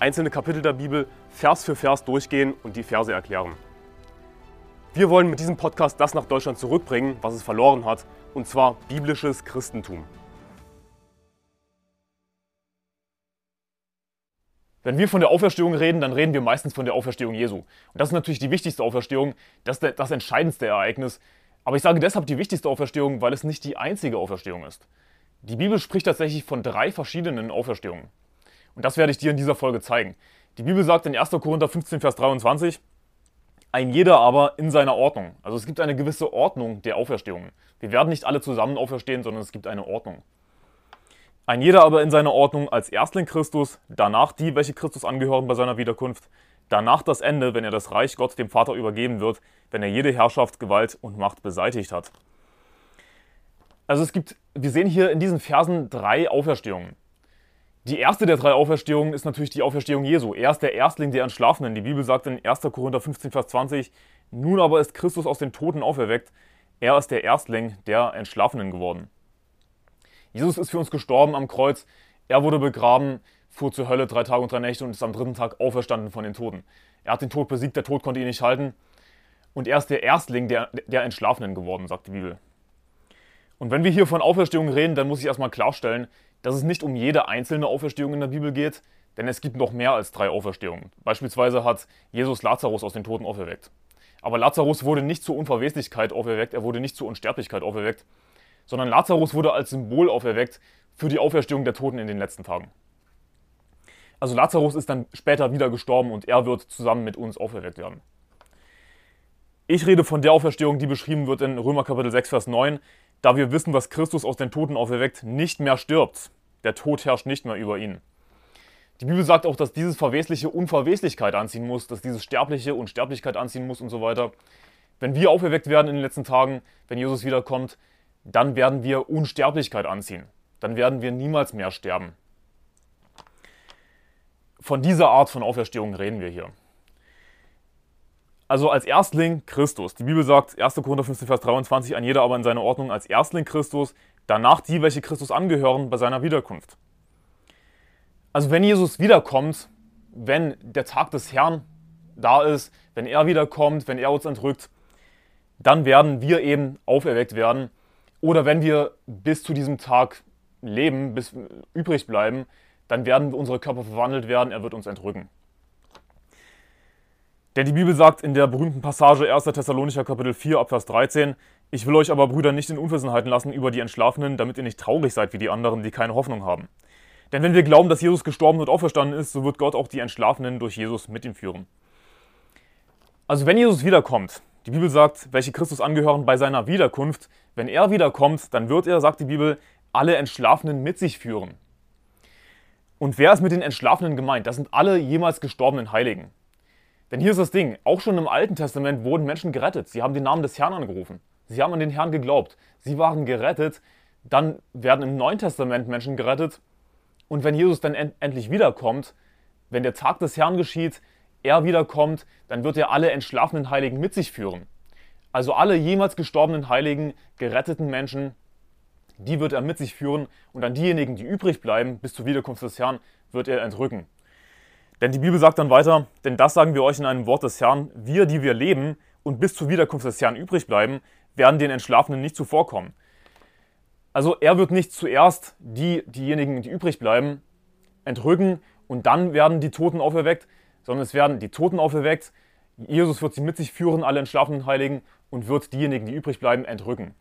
einzelne Kapitel der Bibel Vers für Vers durchgehen und die Verse erklären. Wir wollen mit diesem Podcast das nach Deutschland zurückbringen, was es verloren hat, und zwar biblisches Christentum. Wenn wir von der Auferstehung reden, dann reden wir meistens von der Auferstehung Jesu. Und das ist natürlich die wichtigste Auferstehung, das das entscheidendste Ereignis. Aber ich sage deshalb die wichtigste Auferstehung, weil es nicht die einzige Auferstehung ist. Die Bibel spricht tatsächlich von drei verschiedenen Auferstehungen. Und das werde ich dir in dieser Folge zeigen. Die Bibel sagt in 1. Korinther 15, Vers 23, ein jeder aber in seiner Ordnung. Also es gibt eine gewisse Ordnung der Auferstehungen. Wir werden nicht alle zusammen auferstehen, sondern es gibt eine Ordnung. Ein jeder aber in seiner Ordnung als Erstling Christus, danach die, welche Christus angehören bei seiner Wiederkunft, danach das Ende, wenn er das Reich Gott dem Vater übergeben wird, wenn er jede Herrschaft, Gewalt und Macht beseitigt hat. Also es gibt, wir sehen hier in diesen Versen drei Auferstehungen. Die erste der drei Auferstehungen ist natürlich die Auferstehung Jesu. Er ist der Erstling der Entschlafenen. Die Bibel sagt in 1. Korinther 15, Vers 20, nun aber ist Christus aus den Toten auferweckt. Er ist der Erstling der Entschlafenen geworden. Jesus ist für uns gestorben am Kreuz. Er wurde begraben, fuhr zur Hölle drei Tage und drei Nächte und ist am dritten Tag auferstanden von den Toten. Er hat den Tod besiegt, der Tod konnte ihn nicht halten. Und er ist der Erstling der, der Entschlafenen geworden, sagt die Bibel. Und wenn wir hier von Auferstehung reden, dann muss ich erstmal klarstellen, dass es nicht um jede einzelne Auferstehung in der Bibel geht, denn es gibt noch mehr als drei Auferstehungen. Beispielsweise hat Jesus Lazarus aus den Toten auferweckt. Aber Lazarus wurde nicht zur Unverweslichkeit auferweckt, er wurde nicht zur Unsterblichkeit auferweckt, sondern Lazarus wurde als Symbol auferweckt für die Auferstehung der Toten in den letzten Tagen. Also Lazarus ist dann später wieder gestorben und er wird zusammen mit uns auferweckt werden. Ich rede von der Auferstehung, die beschrieben wird in Römer Kapitel 6, Vers 9, da wir wissen, dass Christus aus den Toten auferweckt nicht mehr stirbt. Der Tod herrscht nicht mehr über ihn. Die Bibel sagt auch, dass dieses Verwesliche Unverweslichkeit anziehen muss, dass dieses Sterbliche Unsterblichkeit anziehen muss und so weiter. Wenn wir auferweckt werden in den letzten Tagen, wenn Jesus wiederkommt, dann werden wir Unsterblichkeit anziehen. Dann werden wir niemals mehr sterben. Von dieser Art von Auferstehung reden wir hier. Also als Erstling Christus. Die Bibel sagt, 1. Korinther 15, Vers 23, ein jeder aber in seiner Ordnung als Erstling Christus, danach die, welche Christus angehören bei seiner Wiederkunft. Also wenn Jesus wiederkommt, wenn der Tag des Herrn da ist, wenn er wiederkommt, wenn er uns entrückt, dann werden wir eben auferweckt werden. Oder wenn wir bis zu diesem Tag leben, bis übrig bleiben, dann werden unsere Körper verwandelt werden, er wird uns entrücken. Denn die Bibel sagt in der berühmten Passage 1. Thessalonicher Kapitel 4 Abvers 13, ich will euch aber, Brüder, nicht in Unwissenheit lassen über die Entschlafenen, damit ihr nicht traurig seid wie die anderen, die keine Hoffnung haben. Denn wenn wir glauben, dass Jesus gestorben und auferstanden ist, so wird Gott auch die Entschlafenen durch Jesus mit ihm führen. Also wenn Jesus wiederkommt, die Bibel sagt, welche Christus angehören bei seiner Wiederkunft, wenn er wiederkommt, dann wird er, sagt die Bibel, alle Entschlafenen mit sich führen. Und wer ist mit den Entschlafenen gemeint? Das sind alle jemals gestorbenen Heiligen. Denn hier ist das Ding, auch schon im Alten Testament wurden Menschen gerettet. Sie haben den Namen des Herrn angerufen. Sie haben an den Herrn geglaubt. Sie waren gerettet. Dann werden im Neuen Testament Menschen gerettet. Und wenn Jesus dann end endlich wiederkommt, wenn der Tag des Herrn geschieht, er wiederkommt, dann wird er alle entschlafenen Heiligen mit sich führen. Also alle jemals gestorbenen Heiligen, geretteten Menschen, die wird er mit sich führen und an diejenigen, die übrig bleiben bis zur Wiederkunft des Herrn, wird er entrücken. Denn die Bibel sagt dann weiter, denn das sagen wir euch in einem Wort des Herrn, wir, die wir leben und bis zur Wiederkunft des Herrn übrig bleiben, werden den Entschlafenen nicht zuvorkommen. Also er wird nicht zuerst die, diejenigen, die übrig bleiben, entrücken und dann werden die Toten auferweckt, sondern es werden die Toten auferweckt, Jesus wird sie mit sich führen, alle entschlafenen Heiligen, und wird diejenigen, die übrig bleiben, entrücken.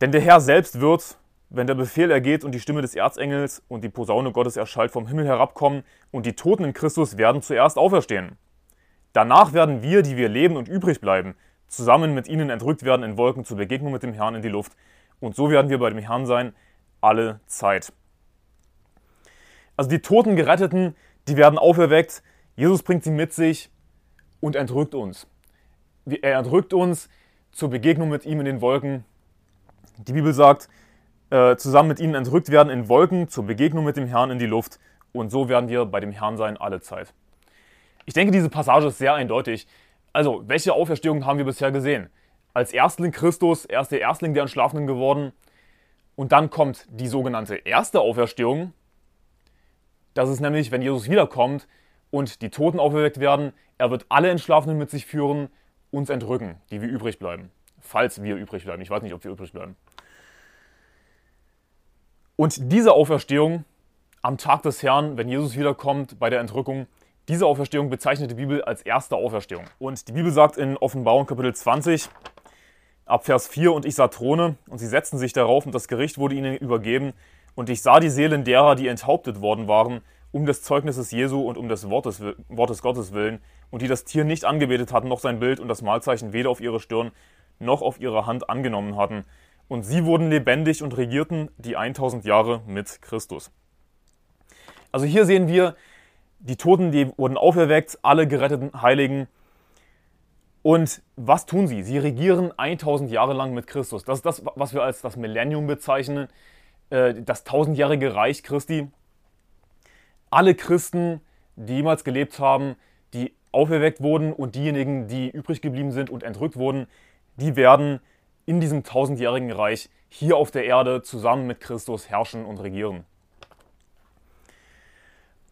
Denn der Herr selbst wird, wenn der Befehl ergeht und die Stimme des Erzengels und die Posaune Gottes erschallt vom Himmel herabkommen und die Toten in Christus werden zuerst auferstehen. Danach werden wir, die wir leben und übrig bleiben, zusammen mit ihnen entrückt werden in Wolken zur Begegnung mit dem Herrn in die Luft. Und so werden wir bei dem Herrn sein, alle Zeit. Also die Toten Geretteten, die werden auferweckt, Jesus bringt sie mit sich und entrückt uns. Er entrückt uns zur Begegnung mit ihm in den Wolken. Die Bibel sagt, äh, zusammen mit ihnen entrückt werden in Wolken zur Begegnung mit dem Herrn in die Luft. Und so werden wir bei dem Herrn sein alle Zeit. Ich denke, diese Passage ist sehr eindeutig. Also, welche Auferstehung haben wir bisher gesehen? Als Erstling Christus, er ist der Erstling der Entschlafenen geworden. Und dann kommt die sogenannte erste Auferstehung. Das ist nämlich, wenn Jesus wiederkommt und die Toten auferweckt werden, er wird alle Entschlafenen mit sich führen, uns entrücken, die wir übrig bleiben. Falls wir übrig bleiben. Ich weiß nicht, ob wir übrig bleiben. Und diese Auferstehung am Tag des Herrn, wenn Jesus wiederkommt bei der Entrückung, diese Auferstehung bezeichnet die Bibel als erste Auferstehung. Und die Bibel sagt in Offenbarung Kapitel 20, ab Vers 4, und ich sah Throne, und sie setzten sich darauf, und das Gericht wurde ihnen übergeben, und ich sah die Seelen derer, die enthauptet worden waren, um des Zeugnisses Jesu und um des Wortes, Wortes Gottes willen, und die das Tier nicht angebetet hatten, noch sein Bild und das Malzeichen weder auf ihre Stirn noch auf ihre Hand angenommen hatten. Und sie wurden lebendig und regierten die 1000 Jahre mit Christus. Also hier sehen wir, die Toten, die wurden auferweckt, alle geretteten Heiligen. Und was tun sie? Sie regieren 1000 Jahre lang mit Christus. Das ist das, was wir als das Millennium bezeichnen, äh, das tausendjährige Reich Christi. Alle Christen, die jemals gelebt haben, die auferweckt wurden und diejenigen, die übrig geblieben sind und entrückt wurden, die werden in diesem tausendjährigen Reich hier auf der Erde zusammen mit Christus herrschen und regieren.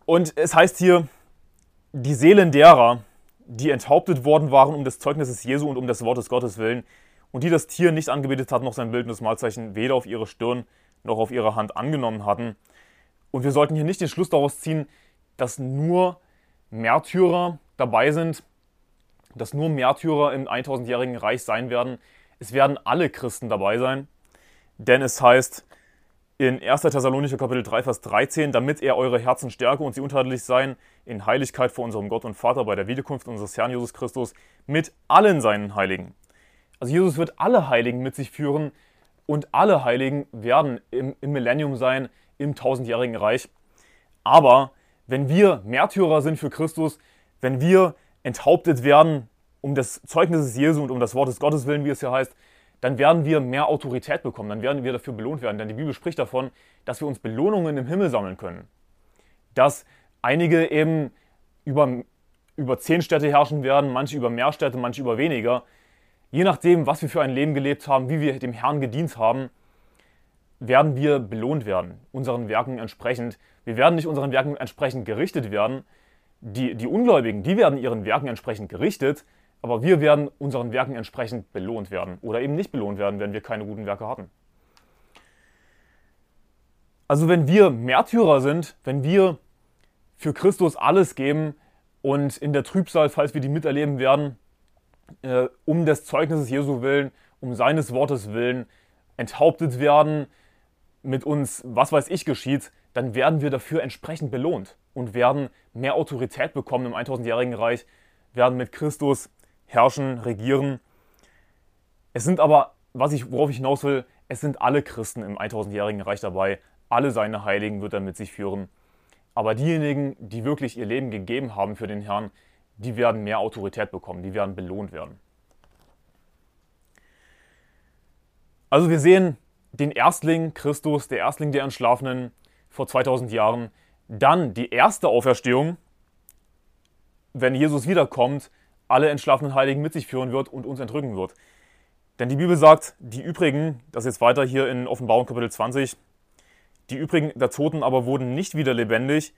Und es heißt hier, die Seelen derer, die enthauptet worden waren um des Zeugnisses Jesu und um des Wortes Gottes willen, und die das Tier nicht angebetet hat, noch sein Bild und das Malzeichen weder auf ihre Stirn noch auf ihre Hand angenommen hatten. Und wir sollten hier nicht den Schluss daraus ziehen, dass nur Märtyrer dabei sind, dass nur Märtyrer im 1000-jährigen Reich sein werden, es werden alle Christen dabei sein, denn es heißt in 1. Thessalonicher Kapitel 3, Vers 13, damit er eure Herzen stärke und sie untadelig seien in Heiligkeit vor unserem Gott und Vater bei der Wiederkunft unseres Herrn Jesus Christus mit allen seinen Heiligen. Also Jesus wird alle Heiligen mit sich führen und alle Heiligen werden im, im Millennium sein, im tausendjährigen Reich. Aber wenn wir Märtyrer sind für Christus, wenn wir enthauptet werden um des Zeugnisses Jesu und um das Wort des Gottes willen, wie es hier heißt, dann werden wir mehr Autorität bekommen, dann werden wir dafür belohnt werden. Denn die Bibel spricht davon, dass wir uns Belohnungen im Himmel sammeln können. Dass einige eben über, über zehn Städte herrschen werden, manche über mehr Städte, manche über weniger. Je nachdem, was wir für ein Leben gelebt haben, wie wir dem Herrn gedient haben, werden wir belohnt werden, unseren Werken entsprechend. Wir werden nicht unseren Werken entsprechend gerichtet werden. Die, die Ungläubigen, die werden ihren Werken entsprechend gerichtet, aber wir werden unseren Werken entsprechend belohnt werden oder eben nicht belohnt werden, wenn wir keine guten Werke hatten. Also wenn wir Märtyrer sind, wenn wir für Christus alles geben und in der Trübsal, falls wir die miterleben werden, äh, um des Zeugnisses Jesu willen, um seines Wortes willen, enthauptet werden, mit uns, was weiß ich, geschieht, dann werden wir dafür entsprechend belohnt und werden mehr Autorität bekommen im 1000-jährigen Reich, werden mit Christus herrschen, regieren. Es sind aber, was ich, worauf ich hinaus will, es sind alle Christen im 1000-jährigen Reich dabei. Alle seine Heiligen wird er mit sich führen. Aber diejenigen, die wirklich ihr Leben gegeben haben für den Herrn, die werden mehr Autorität bekommen, die werden belohnt werden. Also wir sehen den Erstling Christus, der Erstling der Entschlafenen vor 2000 Jahren, dann die erste Auferstehung, wenn Jesus wiederkommt alle entschlafenen Heiligen mit sich führen wird und uns entrücken wird. Denn die Bibel sagt, die übrigen, das ist jetzt weiter hier in Offenbarung Kapitel 20, die übrigen der Toten aber wurden nicht wieder lebendig,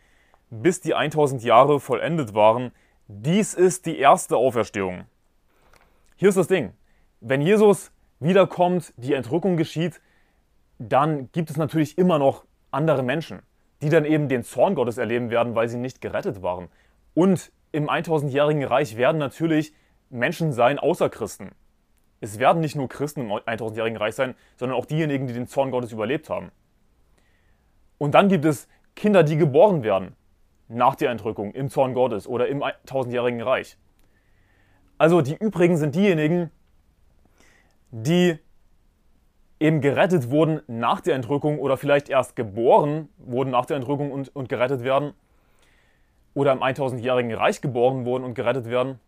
bis die 1000 Jahre vollendet waren. Dies ist die erste Auferstehung. Hier ist das Ding. Wenn Jesus wiederkommt, die Entrückung geschieht, dann gibt es natürlich immer noch andere Menschen, die dann eben den Zorn Gottes erleben werden, weil sie nicht gerettet waren. Und im 1000-jährigen Reich werden natürlich Menschen sein außer Christen. Es werden nicht nur Christen im 1000-jährigen Reich sein, sondern auch diejenigen, die den Zorn Gottes überlebt haben. Und dann gibt es Kinder, die geboren werden nach der Entrückung im Zorn Gottes oder im 1000-jährigen Reich. Also die übrigen sind diejenigen, die eben gerettet wurden nach der Entrückung oder vielleicht erst geboren wurden nach der Entrückung und, und gerettet werden oder im 1000-jährigen Reich geboren wurden und gerettet werden,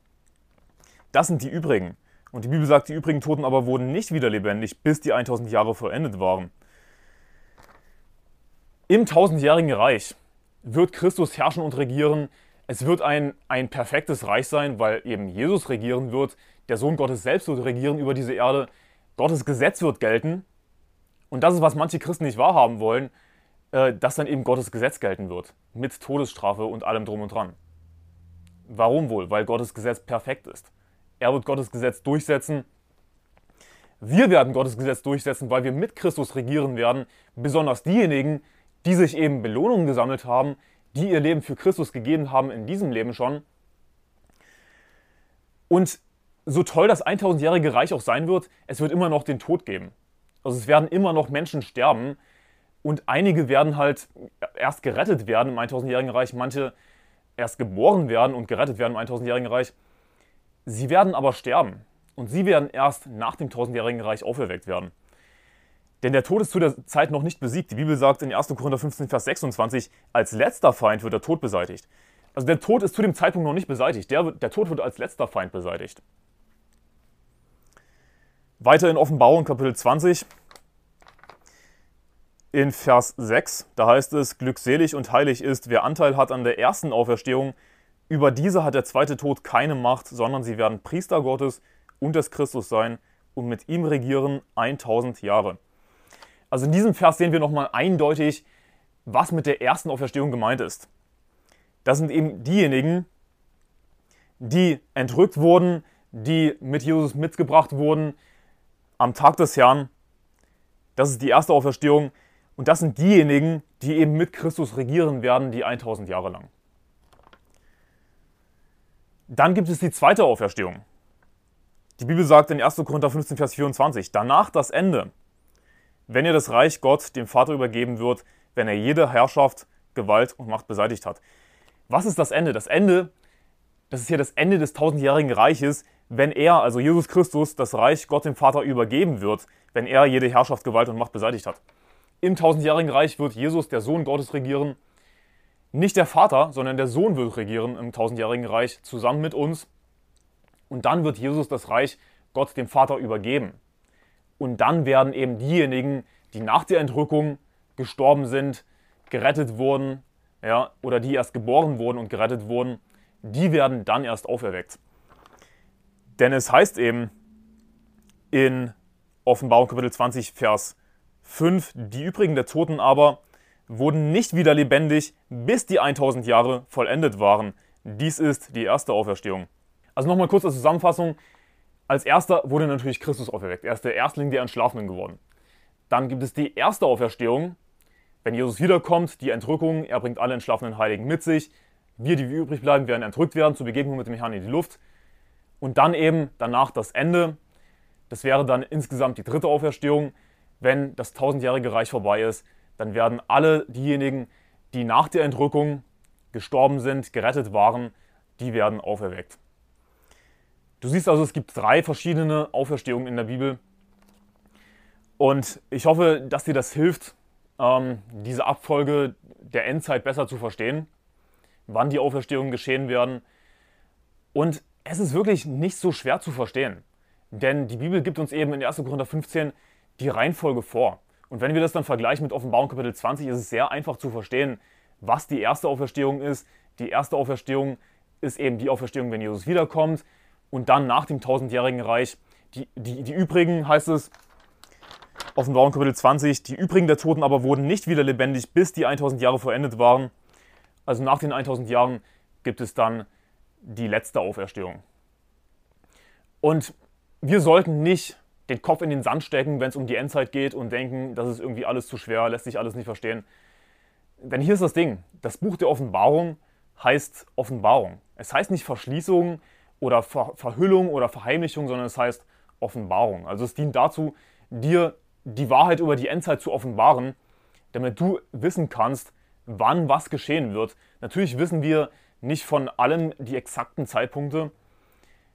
das sind die übrigen. Und die Bibel sagt, die übrigen Toten aber wurden nicht wieder lebendig, bis die 1000 Jahre vollendet waren. Im 1000-jährigen Reich wird Christus herrschen und regieren. Es wird ein, ein perfektes Reich sein, weil eben Jesus regieren wird. Der Sohn Gottes selbst wird regieren über diese Erde. Gottes Gesetz wird gelten. Und das ist, was manche Christen nicht wahrhaben wollen, äh, dass dann eben Gottes Gesetz gelten wird. Mit Todesstrafe und allem drum und dran. Warum wohl? Weil Gottes Gesetz perfekt ist. Er wird Gottes Gesetz durchsetzen. Wir werden Gottes Gesetz durchsetzen, weil wir mit Christus regieren werden. Besonders diejenigen, die sich eben Belohnungen gesammelt haben, die ihr Leben für Christus gegeben haben in diesem Leben schon. Und so toll das 1000-jährige Reich auch sein wird, es wird immer noch den Tod geben. Also es werden immer noch Menschen sterben und einige werden halt erst gerettet werden im 1000-jährigen Reich, manche erst geboren werden und gerettet werden im 1000-jährigen Reich. Sie werden aber sterben und sie werden erst nach dem 1000-jährigen Reich auferweckt werden. Denn der Tod ist zu der Zeit noch nicht besiegt. Die Bibel sagt in 1. Korinther 15, Vers 26, als letzter Feind wird der Tod beseitigt. Also der Tod ist zu dem Zeitpunkt noch nicht beseitigt. Der, der Tod wird als letzter Feind beseitigt. Weiter in Offenbarung Kapitel 20, in Vers 6, da heißt es, glückselig und heilig ist, wer Anteil hat an der ersten Auferstehung. Über diese hat der zweite Tod keine Macht, sondern sie werden Priester Gottes und des Christus sein und mit ihm regieren 1000 Jahre. Also in diesem Vers sehen wir nochmal eindeutig, was mit der ersten Auferstehung gemeint ist. Das sind eben diejenigen, die entrückt wurden, die mit Jesus mitgebracht wurden am Tag des Herrn. Das ist die erste Auferstehung. Und das sind diejenigen, die eben mit Christus regieren werden, die 1000 Jahre lang. Dann gibt es die zweite Auferstehung. Die Bibel sagt in 1. Korinther 15, Vers 24, danach das Ende wenn ihr das Reich Gott dem Vater übergeben wird, wenn er jede Herrschaft, Gewalt und Macht beseitigt hat. Was ist das Ende? Das Ende, das ist hier das Ende des tausendjährigen Reiches, wenn er, also Jesus Christus, das Reich Gott dem Vater übergeben wird, wenn er jede Herrschaft, Gewalt und Macht beseitigt hat. Im tausendjährigen Reich wird Jesus, der Sohn Gottes, regieren. Nicht der Vater, sondern der Sohn wird regieren im tausendjährigen Reich zusammen mit uns. Und dann wird Jesus das Reich Gott dem Vater übergeben. Und dann werden eben diejenigen, die nach der Entrückung gestorben sind, gerettet wurden, ja, oder die erst geboren wurden und gerettet wurden, die werden dann erst auferweckt. Denn es heißt eben in Offenbarung Kapitel 20, Vers 5, die übrigen der Toten aber wurden nicht wieder lebendig, bis die 1000 Jahre vollendet waren. Dies ist die erste Auferstehung. Also nochmal kurz als Zusammenfassung. Als erster wurde natürlich Christus auferweckt. Er ist der Erstling der Entschlafenen geworden. Dann gibt es die erste Auferstehung. Wenn Jesus wiederkommt, die Entrückung, er bringt alle entschlafenen Heiligen mit sich. Wir, die übrig bleiben, werden entrückt werden zur Begegnung mit dem Herrn in die Luft. Und dann eben danach das Ende. Das wäre dann insgesamt die dritte Auferstehung. Wenn das tausendjährige Reich vorbei ist, dann werden alle diejenigen, die nach der Entrückung gestorben sind, gerettet waren, die werden auferweckt. Du siehst also, es gibt drei verschiedene Auferstehungen in der Bibel. Und ich hoffe, dass dir das hilft, ähm, diese Abfolge der Endzeit besser zu verstehen, wann die Auferstehungen geschehen werden. Und es ist wirklich nicht so schwer zu verstehen. Denn die Bibel gibt uns eben in 1. Korinther 15 die Reihenfolge vor. Und wenn wir das dann vergleichen mit Offenbarung Kapitel 20, ist es sehr einfach zu verstehen, was die erste Auferstehung ist. Die erste Auferstehung ist eben die Auferstehung, wenn Jesus wiederkommt und dann nach dem tausendjährigen Reich die, die, die übrigen, heißt es, Offenbarung Kapitel 20, die übrigen der Toten aber wurden nicht wieder lebendig, bis die 1000 Jahre vollendet waren. Also nach den 1000 Jahren gibt es dann die letzte Auferstehung. Und wir sollten nicht den Kopf in den Sand stecken, wenn es um die Endzeit geht und denken, das ist irgendwie alles zu schwer, lässt sich alles nicht verstehen. Denn hier ist das Ding, das Buch der Offenbarung heißt Offenbarung. Es heißt nicht Verschließung, oder Ver Verhüllung oder Verheimlichung, sondern es heißt Offenbarung. Also es dient dazu, dir die Wahrheit über die Endzeit zu offenbaren, damit du wissen kannst, wann was geschehen wird. Natürlich wissen wir nicht von allem die exakten Zeitpunkte.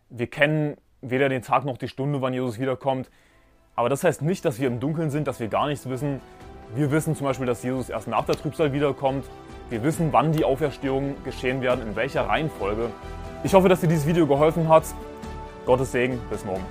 Wir kennen weder den Tag noch die Stunde, wann Jesus wiederkommt. Aber das heißt nicht, dass wir im Dunkeln sind, dass wir gar nichts wissen. Wir wissen zum Beispiel, dass Jesus erst nach der Trübsal wiederkommt Wir wissen, wann die Auferstehungen geschehen werden, in welcher Reihenfolge. Ich hoffe, dass dir dieses Video geholfen hat. Gottes Segen, bis morgen.